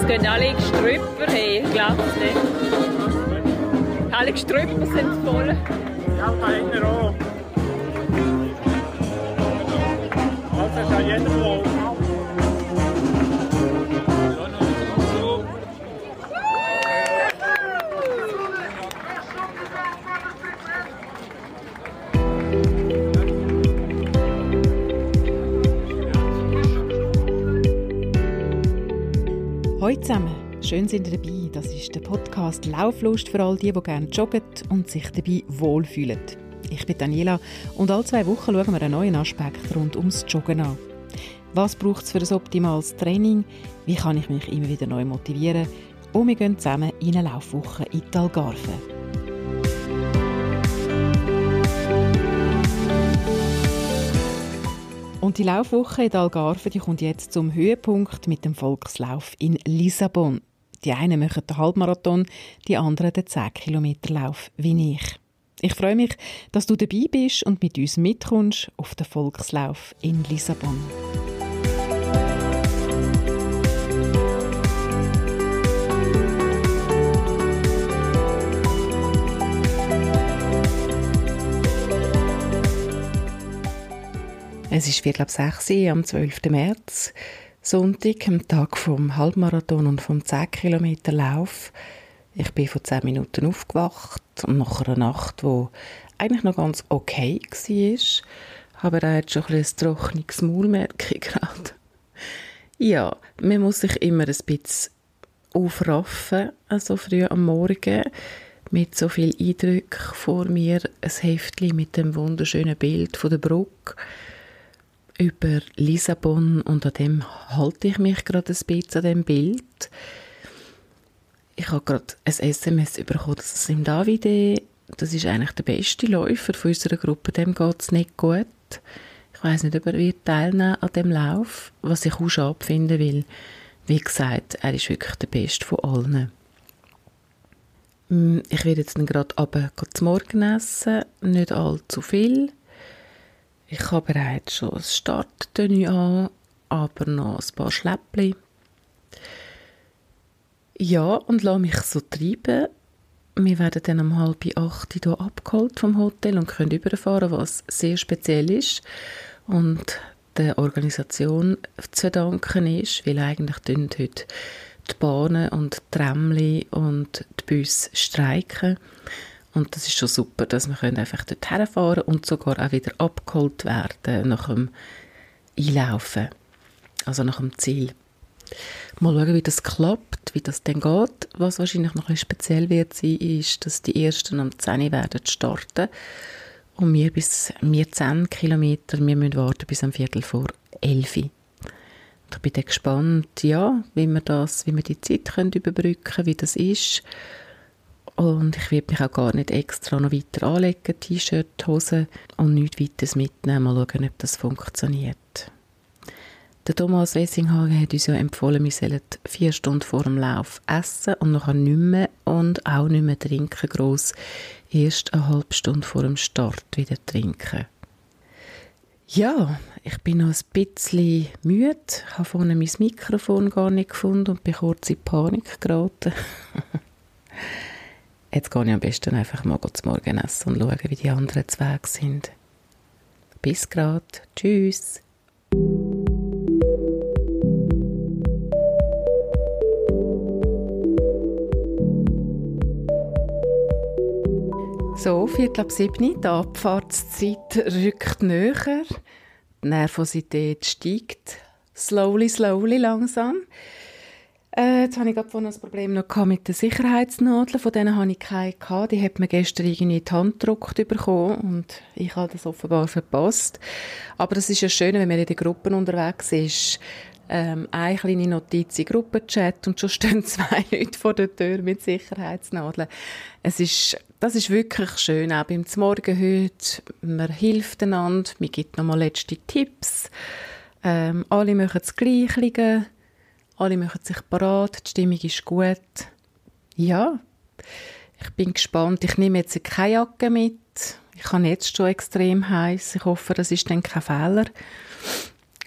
es gehen alle Gestrüpper her, ich glaube es nicht. Alle Gestrüpper sind voll. Ja, hinten auch. Also kann jeder laufen. Hallo zusammen, schön sind ihr dabei. Das ist der Podcast Lauflust für all die, die gerne joggen und sich dabei wohlfühlen. Ich bin Daniela und alle zwei Wochen schauen wir einen neuen Aspekt rund ums Joggen an. Was braucht es für ein optimales Training? Wie kann ich mich immer wieder neu motivieren? Und wir gehen zusammen in eine Laufwoche in die Algarve. Und die Laufwoche in Algarve die kommt jetzt zum Höhepunkt mit dem Volkslauf in Lissabon. Die einen machen den Halbmarathon, die anderen den 10 Kilometer Lauf wie ich. Ich freue mich, dass du dabei bist und mit uns mitkommst auf den Volkslauf in Lissabon. Es ist Viertel ab 6 Uhr am 12. März, Sonntag, am Tag vom Halbmarathon und vom 10 Kilometer Lauf. Ich bin vor 10 Minuten aufgewacht und nach einer Nacht, wo eigentlich noch ganz okay war, aber er hat schon ein, trockenes Maul, merke ich gerade. Ja, man muss sich immer ein bisschen aufraffen, also früh am Morgen, mit so viel Eindruck vor mir, ein Heftchen mit dem wunderschönen Bild von der Brücke über Lissabon und an dem halte ich mich gerade ein bisschen an dem Bild. Ich habe gerade ein SMS bekommen, dass im Davide, das ist eigentlich der beste Läufer von unserer Gruppe, dem geht es nicht gut. Ich weiß nicht, ob er wird teilnehmen an dem Lauf, was ich auch schade finde, weil, wie gesagt, er ist wirklich der Beste von allen. Mm, ich werde jetzt gerade aber zum Morgen essen, nicht allzu viel. Ich habe bereits schon ein Starttenue an, aber noch ein paar Schläppchen. Ja, und lasse mich so treiben. Wir werden dann um halb acht hier abgeholt vom Hotel und können überfahren, was sehr speziell ist und der Organisation zu danken ist, weil eigentlich heute die Bahnen und die Tramli und die Busse streiken. Und das ist schon super, dass wir einfach dort herfahren und sogar auch wieder abgeholt werden nach dem Einlaufen, also nach dem Ziel. Mal schauen, wie das klappt, wie das dann geht. Was wahrscheinlich noch ein speziell wird sein, ist, dass die ersten am 10 werden starten und wir bis wir 10 Kilometer, wir müssen warten bis am Viertel vor 11 Ich bin dann gespannt, ja, wie wir das, wie wir die Zeit können überbrücken können, wie das ist und ich werde mich auch gar nicht extra noch weiter anlegen, T-Shirt, Hose und nichts weiteres mitnehmen. Mal schauen, ob das funktioniert. Der Thomas Wessinghagen hat uns ja empfohlen, wir sollen vier Stunden vor dem Lauf essen und nachher nicht mehr und auch nicht mehr trinken gross. Erst eine halbe Stunde vor dem Start wieder trinken. Ja, ich bin noch ein bisschen müde, habe vorne mein Mikrofon gar nicht gefunden und bin kurz in Panik geraten. Jetzt gehe ich am besten einfach mal zum Morgen essen und schauen, wie die anderen zwei sind. Bis grad. Tschüss. So, Viertel ab sieben, die Abfahrtszeit rückt näher. Die Nervosität steigt. Slowly, slowly, langsam. Äh, jetzt habe ich gerade vorhin ein Problem noch mit den Sicherheitsnadeln. Von denen habe ich keine gehabt. Die hat mir gestern irgendwie in die Hand gedruckt bekommen und ich habe das offenbar verpasst. Aber das ist ja schön, wenn man in den Gruppen unterwegs ist. Ähm, eine kleine Notiz im Gruppenchat und schon stehen zwei Leute vor der Tür mit Sicherheitsnadeln. Es ist, das ist wirklich schön, auch beim Morgen heute. Man hilft einander, man gibt nochmal letzte Tipps. Ähm, alle machen das Gleiche alle machen sich parat, die Stimmung ist gut. Ja, ich bin gespannt. Ich nehme jetzt keine Jacke mit. Ich habe jetzt schon extrem heiß. Ich hoffe, das ist dann kein Fehler.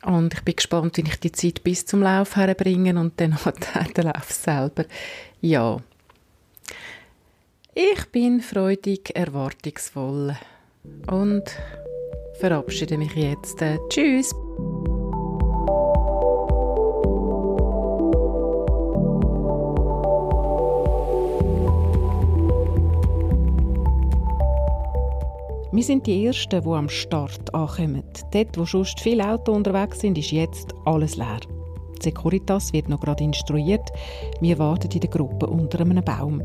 Und ich bin gespannt, wie ich die Zeit bis zum Lauf herbringe und dann hat der Lauf selber. Ja. Ich bin freudig erwartungsvoll und verabschiede mich jetzt. Tschüss! Wir sind die Ersten, die am Start ankommen. Dort, wo sonst viele Autos unterwegs sind, ist jetzt alles leer. Die Securitas wird noch gerade instruiert. Wir warten in der Gruppe unter einem Baum.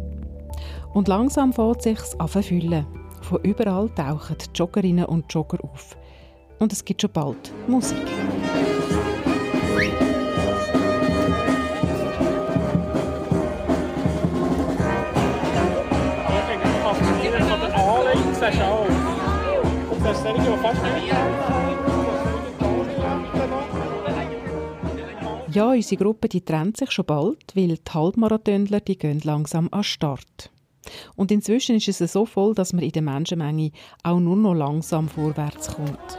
Und langsam fängt es sich an füllen. Von überall tauchen Joggerinnen und Jogger auf. Und es gibt schon bald Musik. Fast nicht Ja, unsere Gruppe die trennt sich schon bald, weil die Halbmarathonler die gehen langsam an Start. Und inzwischen ist es so voll, dass man in der Menschenmenge auch nur noch langsam vorwärts kommt.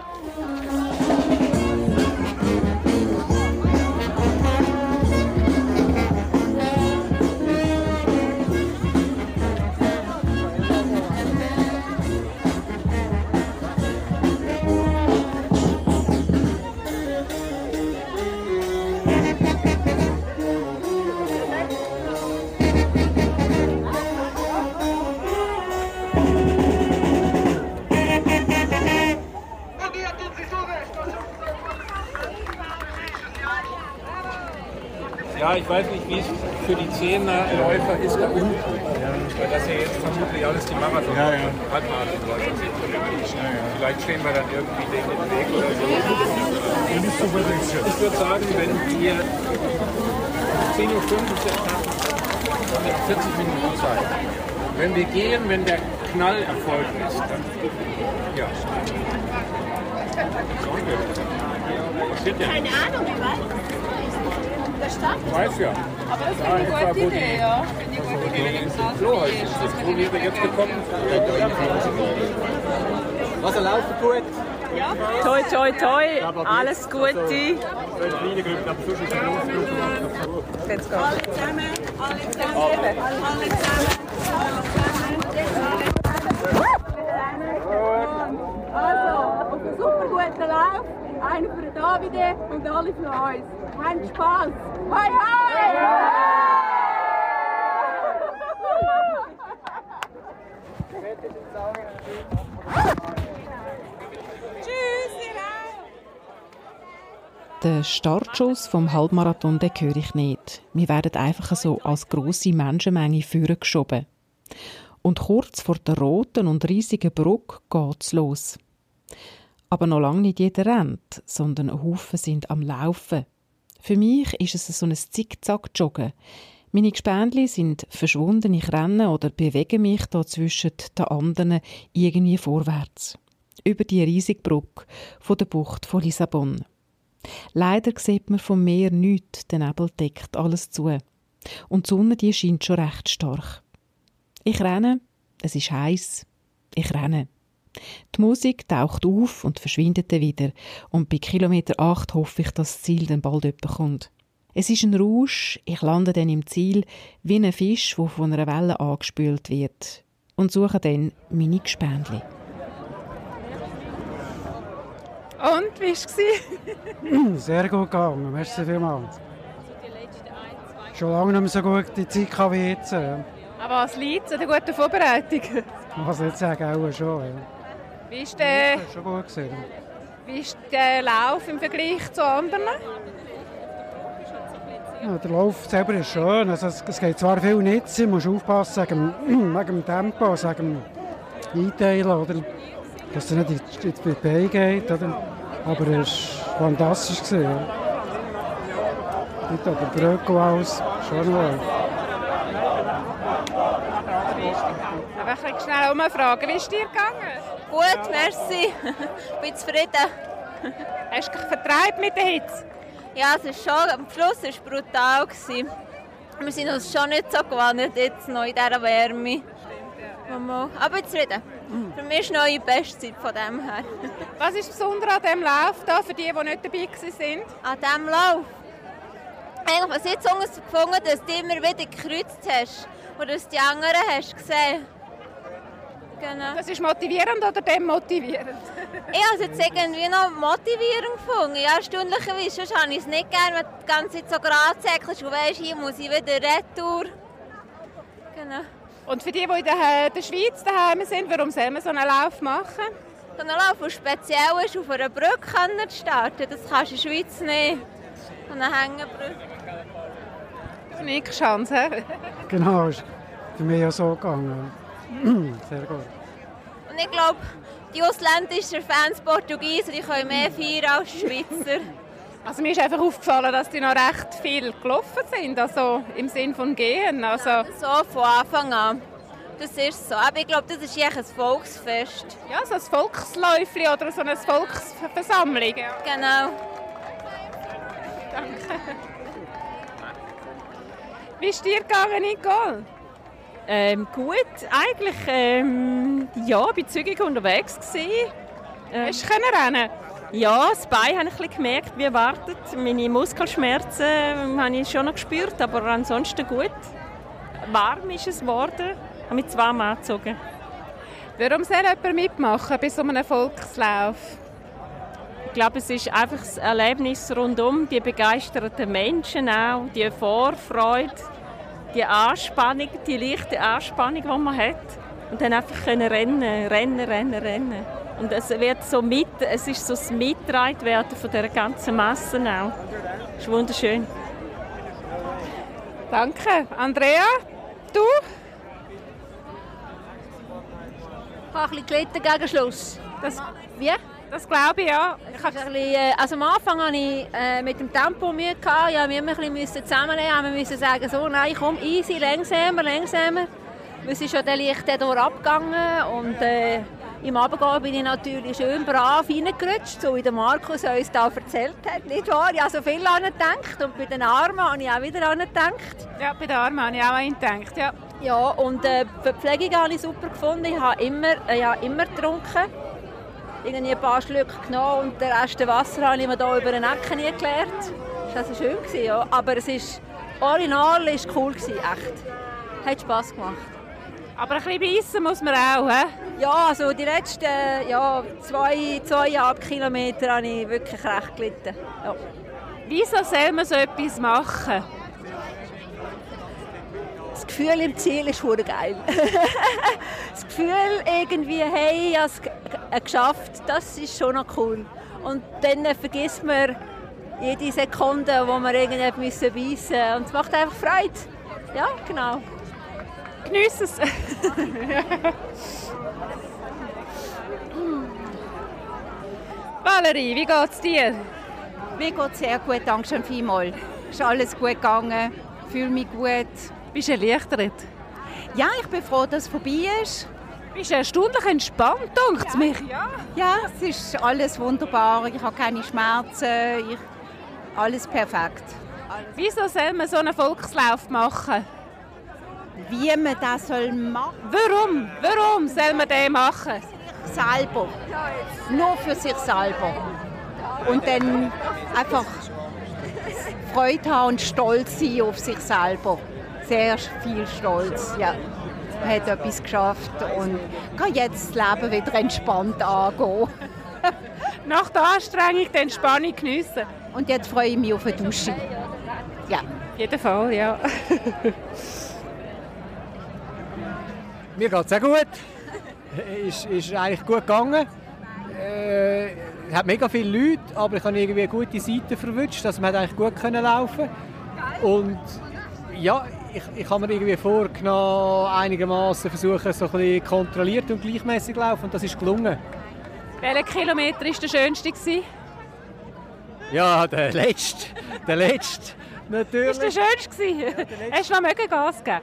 Ja, ich weiß nicht, wie es für die Zehnerläufer ist da unten. Weil das ja jetzt vermutlich alles die Marathon ja, ja. Halbmarathonläufer sind. Ja, ja. Vielleicht stehen wir dann irgendwie denen im Weg oder so. Ich würde sagen, wenn wir 10.05 Uhr haben wir 40 Minuten Zeit. Wenn wir gehen, wenn der Knall erfolgt ist, dann ja. Keine Ahnung, wie weit? Ich weiß ja. Aber das ist eine gute Idee, ja. Flo heißt es. Wo wäre jetzt gekommen? Was er laufen gut. Toi, toi, toi. Alles Gute. Kleine Gruppe, aber sonst ist eine große Gruppe. Jetzt geht's. Alle zusammen, alle zusammen, alle zusammen, Also, auf einen super guten Lauf. Einer für den Davide und alle für uns. Habt Spaß. Hoi, hoi! Den Startschuss vom Halbmarathon den höre ich nicht. Wir werden einfach so als grosse Menschenmenge vorgeschoben. Und kurz vor der roten und riesigen Brücke geht's los. Aber noch lange nicht jeder rennt, sondern ein Haufen sind am Laufen. Für mich ist es so ein Zickzack-Joggen. Meine Gespendli sind verschwunden, ich renne oder bewege mich da zwischen den anderen irgendwie vorwärts. Über die riesige Brücke von der Bucht von Lissabon. Leider sieht man vom Meer nichts, der Nebel deckt alles zu. Und die Sonne die scheint schon recht stark. Ich renne, es ist heiß. Ich renne. Die Musik taucht auf und verschwindet dann wieder. Und bei Kilometer 8 hoffe ich, dass das Ziel dann bald jemand kommt. Es ist ein Rausch, ich lande dann im Ziel wie ein Fisch, der von einer Welle angespült wird. Und suche dann meine Gespendli. Und, wie war es? Sehr gut gegangen, merci vielmals. Schon lange nicht mehr so gut die Zeit wie jetzt. Aber was liegt an der guten Vorbereitung? Man kann es nicht sagen, auch schon. Ja. Wie ist der, Das schon gut gewesen. wie ist der Lauf im Vergleich zu anderen? Ja, der Lauf selber ist schön. Also es, es geht zwar viel nicht, man muss aufpassen wegen, dem- wegen dem Tempo, wegen dem Einteilen, oder? dass es nicht in die- Beine geht. Oder? Aber es war fantastisch. Gewesen, ja. Nicht an der Brücke alles, schon Lauf. Aber ich schnell umfragen, wie ist dir gegangen? Gut, merci. Bin zufrieden. Hast du dich vertreibt mit der Hitze? Ja, es ist schon, am Schluss war es brutal. gewesen. Wir sind uns schon nicht so gewohnt, jetzt noch in dieser Wärme. Aber zufrieden. Für mich ist neue Bestzeit von dem her. Was ist besonders an diesem Lauf da für die, die nicht dabei waren? An diesem Lauf? Eigentlich, was ich jetzt gefunden dass du immer wieder gekreuzt hast und dass die anderen hast gesehen. Genau. Das ist motivierend oder demotivierend? ich habe es jetzt irgendwie noch motivierend gefunden. Ja, erstaunlicherweise. Sonst habe ich es nicht gerne, wenn du die ganze Zeit so gerade säckelst und weißt, hier muss ich wieder retour. Genau. Und für die, die in der, der Schweiz daheim sind, warum soll man so einen Lauf machen? So einen Lauf, der speziell ist, auf einer Brücke zu starten, das kannst du in der Schweiz nicht. So eine Hängebrücke. Das ist eine Chance. genau, ist für mich auch so gegangen. Sehr gut. Und ich glaube, die ausländischen Fans Portugiesen die können mehr feiern als Schweizer. Also mir ist einfach aufgefallen, dass die noch recht viel gelaufen sind, also im Sinn von gehen. Also so von Anfang an. Das ist so. Aber ich glaube, das ist ein Volksfest. Ja, so ein Volksläufli oder so eine Volksversammlung. Ja. Genau. Danke. Wie ist dir gegangen, Nicole? Ähm, gut, eigentlich ähm, ja, bin zügig unterwegs gewesen. Ähm, Hast du rennen? Ja, das Bein habe ich ein gemerkt, wie erwartet. Meine Muskelschmerzen ähm, habe ich schon noch gespürt, aber ansonsten gut. Warm ist es geworden, habe mich zweimal angezogen. Warum soll jemand mitmachen bei so einem Volkslauf? Ich glaube, es ist einfach das Erlebnis rundum, die begeisterten Menschen auch, die Vorfreude die Anspannung, die leichte Anspannung, die man hat. Und dann einfach können rennen, rennen, rennen, rennen. Und es wird so mit, es ist so das Mittragen von der ganzen Masse auch. Das ist wunderschön. Danke. Andrea, du? Ich habe ein bisschen gelitten gegen Schluss. Das, wie? Das glaube ich, ja. Ich ein bisschen, äh, also am Anfang hatte ich äh, mit dem Tempo Mühe. Gehabt. Ja, wir mussten ein bisschen zusammennehmen. Wir mussten sagen, so, nein, komm, easy, langsamer, langsamer. Wir sind schon leicht durch abgegangen und äh, im Abendgehen bin ich natürlich schön brav reingerutscht, so wie der Markus uns da erzählt hat. Nicht wahr? Ich habe so viel an gedacht und bei den Armen habe ich auch wieder an gedacht. Ja, bei den Armen habe ich auch an gedacht, ja. Ja, und äh, die Verpflegung habe ich super gefunden. Ich habe immer, äh, ja, immer getrunken irgendwie ein paar Schlücke genommen und den Rest Wasser habe ich mir hier über den Ecken nie geleert. Das war schön, ja. aber es ist original ist cool, gewesen, echt. Hat Spass gemacht. Aber ein bisschen beißen muss man auch, he? Ja, also die letzten ja, zwei, zweieinhalb Kilometer habe ich wirklich recht gelitten. Ja. Wieso soll man so etwas machen? das Gefühl im Ziel ist geil. das Gefühl irgendwie, hey, ich habe geschafft, das ist schon noch cool. Und dann vergisst man jede Sekunde, wo man irgendetwas beißen müssen. Und es macht einfach Freude. Ja, genau. Genieß es. Valerie, wie geht's dir? Mir geht's sehr gut, danke schön vielmals. Ist alles gut gegangen, fühle mich gut. Bist du erleichtert? Ja, ich bin froh, dass es vorbei ist. Bist erstaunlich entspannt, denkt ja, mich? Ja. ja, es ist alles wunderbar. Ich habe keine Schmerzen. Ich, alles perfekt. Alles. Wieso soll man so einen Volkslauf machen? Wie man das soll machen Warum? Warum soll man den machen? Selber. Nur für sich selber. Und dann einfach Freude haben und stolz sein auf sich selber sehr viel Stolz. Ja. Man hat etwas geschafft und kann jetzt das Leben wieder entspannt angehen. Nach der Anstrengung die Entspannung geniessen. Und jetzt freue ich mich auf eine Dusche. Ja. Auf jeden Fall, ja. Mir geht es sehr gut. Ist, ist eigentlich gut gegangen. Äh, es hat mega viele Leute, aber ich habe irgendwie eine gute Seite verwünscht, dass man eigentlich gut können laufen Und ja, ich, ich habe mir irgendwie vorgenommen, einigermaßen versuchen, so ein bisschen kontrolliert und gleichmäßig zu laufen und das ist gelungen. Welcher Kilometer war der schönste? Gewesen? Ja, der letzte. Der letzte. Natürlich. Ist der schönste? Ja, Hast du noch Gas geben?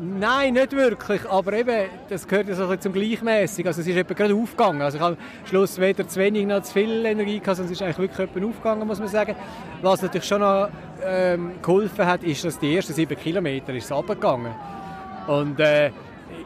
Nein, nicht wirklich. Aber eben, das gehört ja zum Gleichmäßig. Also es ist eben gerade aufgegangen. Also ich habe am Schluss weder zu wenig noch zu viel Energie gehabt, sondern es ist eigentlich wirklich aufgegangen, muss man sagen. Was natürlich schon noch ähm, geholfen hat, ist, dass die ersten sieben Kilometer ist runtergegangen. Und äh,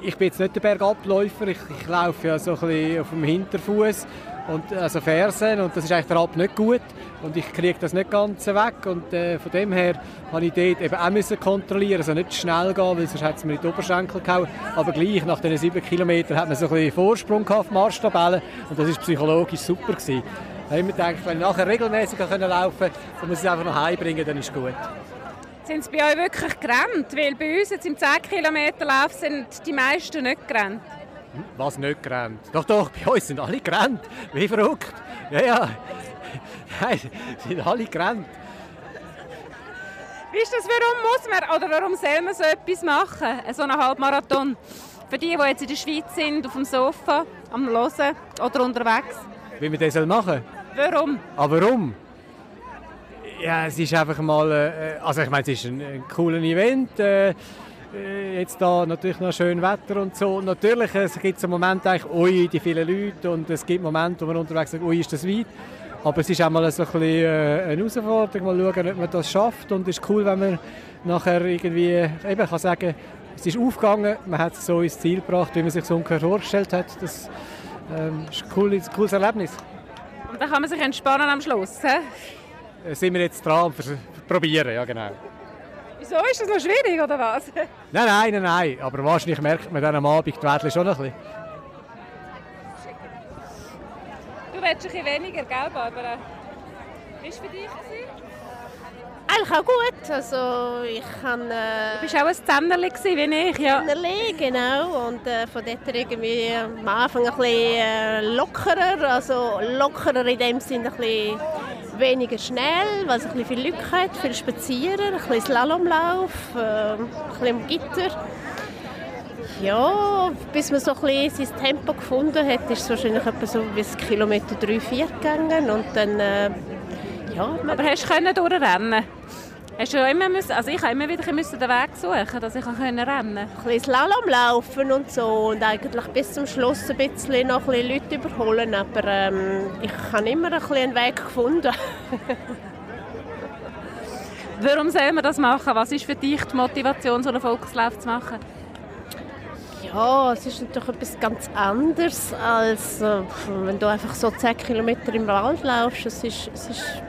ich bin jetzt nicht der Bergabläufer, ich, ich laufe ja so ein bisschen auf dem Hinterfuß und also Fersen und das ist eigentlich der Alp nicht gut und ich kriege das nicht ganz weg und äh, von dem her habe ich dort eben auch müssen kontrollieren, also nicht schnell gehen, weil sonst hat es mir in die Oberschenkel gehauen, aber gleich nach diesen sieben Kilometern hat man so ein bisschen Vorsprung auf die Marschtabelle und das ist psychologisch super gewesen. Da habe ich mir gedacht, wenn ich nachher regelmäßig laufen kann, dann muss es einfach noch heimbringen, dann ist gut. Sind sie bei euch wirklich gerannt? Weil bei uns jetzt im 10 Kilometer Lauf sind die meisten nicht gerannt. Was nicht gerannt? Doch, doch, bei uns sind alle gerannt. Wie verrückt. Ja, ja. Nein, sind alle gerannt. Wie ist das, warum muss man oder warum soll man so etwas machen, so einen Halbmarathon? Für die, die jetzt in der Schweiz sind, auf dem Sofa, am Hören oder unterwegs. Wie wir das machen Warum? Aber ah, warum? Ja, es ist einfach mal, äh, also ich meine, es ist ein, ein cooles Event. Äh, äh, jetzt da natürlich noch schön Wetter und so. Natürlich es gibt es einen Moment eigentlich, ui, die vielen Leute und es gibt Momente, wo man unterwegs sagt, ui, ist das weit. Aber es ist auch mal so ein bisschen äh, eine Herausforderung, mal schauen, ob man das schafft und es ist cool, wenn man nachher irgendwie eben kann sagen, es ist aufgegangen, man hat es so ins Ziel gebracht, wie man sich so ungefähr vorgestellt hat. Das ähm, ist ein cooles, cooles Erlebnis. Und dann kann man sich entspannen am Schluss, he? Äh, sind wir jetzt dran, probieren, ja genau. Wieso ist das noch schwierig oder was? Nein, nein, nein, nein. Aber wahrscheinlich merkt man dann am Abend die Wädchen schon ein bisschen. Du willst ein bisschen weniger, gell, Barbara? Wie war es für dich? Eigentlich auch gut. Also ich kann, äh, du bist auch ein Zennerli wie ich, ja. Zennerli, genau. Und äh, von dort irgendwie am Anfang ein bisschen äh, lockerer. Also lockerer in dem Sinne ein bisschen weniger schnell, weil es ein bisschen viel Lücke hat, viel Spazieren, ein bisschen Slalomlauf, äh, ein bisschen am Gitter. Ja, bis man so ein bisschen sein Tempo gefunden hat, ist es wahrscheinlich etwa so bis Kilometer 3, 4 gegangen und dann, äh, ja. Aber hast du durchrennen Hast du immer müssen, also ich habe immer wieder müssen den Weg suchen, dass ich rennen konnte. Ein bisschen Slalom laufen und so und eigentlich bis zum Schluss ein bisschen noch ein bisschen Leute überholen, aber ähm, ich habe immer ein bisschen einen Weg gefunden. Warum soll man das machen? Was ist für dich die Motivation, so einen Volkslauf zu machen? Ja, es ist natürlich etwas ganz anderes, als äh, wenn du einfach so 10 Kilometer im Wald laufst. Es ist, es ist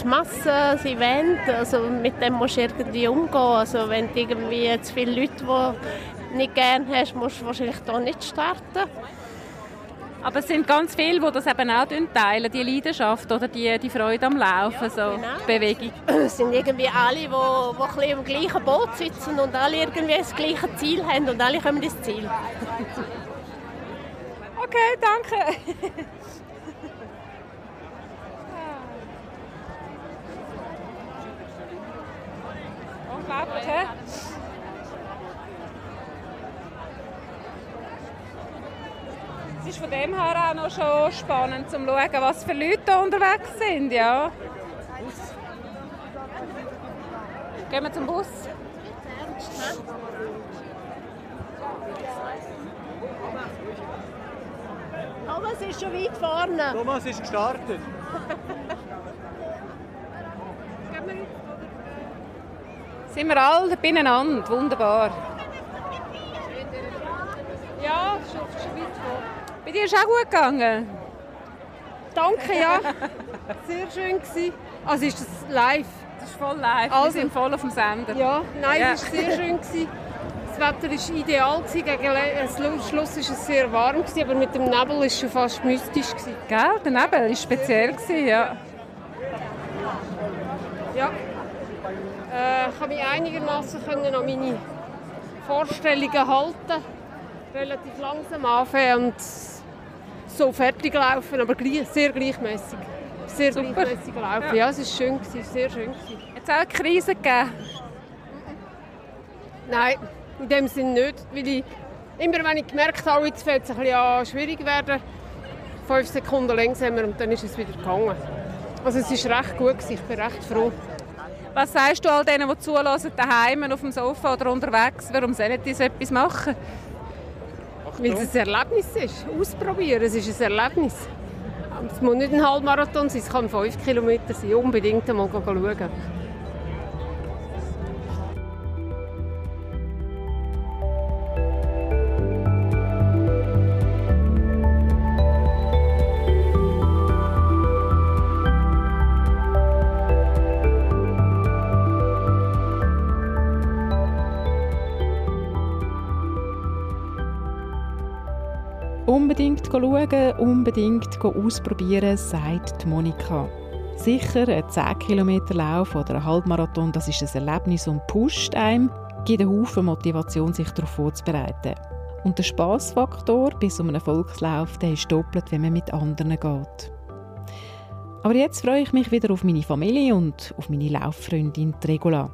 die Masse, das Event, also mit dem musst du irgendwie umgehen. Also wenn du irgendwie zu viele Leute, die nicht gerne hast, musst du wahrscheinlich hier nicht starten. Aber es sind ganz viele, die das eben auch teilen, die Leidenschaft oder die, die Freude am Laufen, so genau. die Bewegung. Es sind irgendwie alle, die, die ein im gleichen Boot sitzen und alle irgendwie das gleiche Ziel haben und alle kommen ins Ziel. okay, danke. Hä? Es ist von dem her auch noch schon spannend, zu schauen, was für Leute hier unterwegs sind. Ja. Gehen wir zum Bus. Thomas ist schon weit vorne. Thomas ist gestartet. Sind wir alle beieinander, wunderbar. Ja, schon, schon weit vor. Bei dir ist es auch gut gegangen? Danke, ja. Sehr schön gewesen. Also ist das live? Das ist voll live. Also, Wir sind voll auf dem Sender. Ja, nein, ja. es war sehr schön. Gewesen. Das Wetter war ideal. Gegen Schluss war es sehr warm, aber mit dem Nebel war es schon fast mystisch. Gell, der Nebel war speziell. Ja. Äh, ich konnte mich einigermaßen an meine Vorstellungen halten. Relativ langsam anfangen und so fertig laufen, aber gleich, sehr gleichmäßig. Sehr Super. gleichmäßig laufen. Ja. ja, es war schön, sehr schön. Hat es auch eine Krise gegeben? Nein, in dem Sinne nicht, weil ich immer wenn ich gemerkt habe, jetzt fällt es ein bisschen an, schwierig werden, fünf Sekunden langsamer und dann ist es wieder gegangen. Also es war recht gut, ich bin recht froh. Was sagst du all denen, die zulassen, daheim auf dem Sofa oder unterwegs? Warum sollen die so etwas machen? Weil es ein Erlebnis ist. Ausprobieren, es ist ein Erlebnis. Es muss nicht ein Halbmarathon sein, es kann fünf Kilometer sein. Unbedingt einmal schauen. Unbedingt schauen, unbedingt ausprobieren, sagt Monika. Sicher, ein 10 Kilometer Lauf oder ein Halbmarathon, das ist ein Erlebnis und pusht einem, gibt einen Haufen Motivation, sich darauf vorzubereiten. Und der Spaßfaktor bei so einem Volkslauf, der ist doppelt, wenn man mit anderen geht. Aber jetzt freue ich mich wieder auf meine Familie und auf meine Lauffreundin Regula.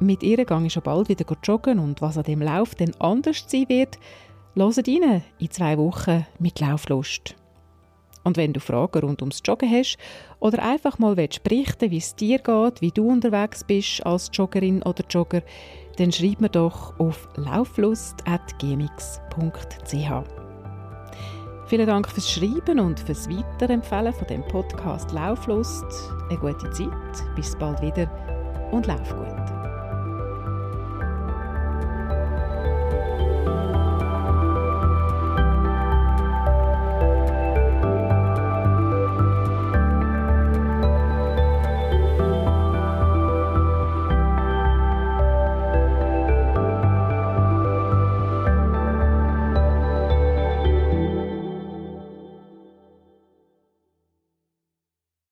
Mit ihr gehe ich schon bald wieder joggen und was an dem Lauf dann anders sein wird, hört rein in zwei Wochen mit Lauflust. Und wenn du Fragen rund ums Joggen hast oder einfach mal berichten wie es dir geht, wie du unterwegs bist als Joggerin oder Jogger, dann schreib mir doch auf lauflust.gmx.ch. Vielen Dank fürs Schreiben und fürs Weiterempfehlen von dem Podcast Lauflust. Eine gute Zeit, bis bald wieder und lauf gut.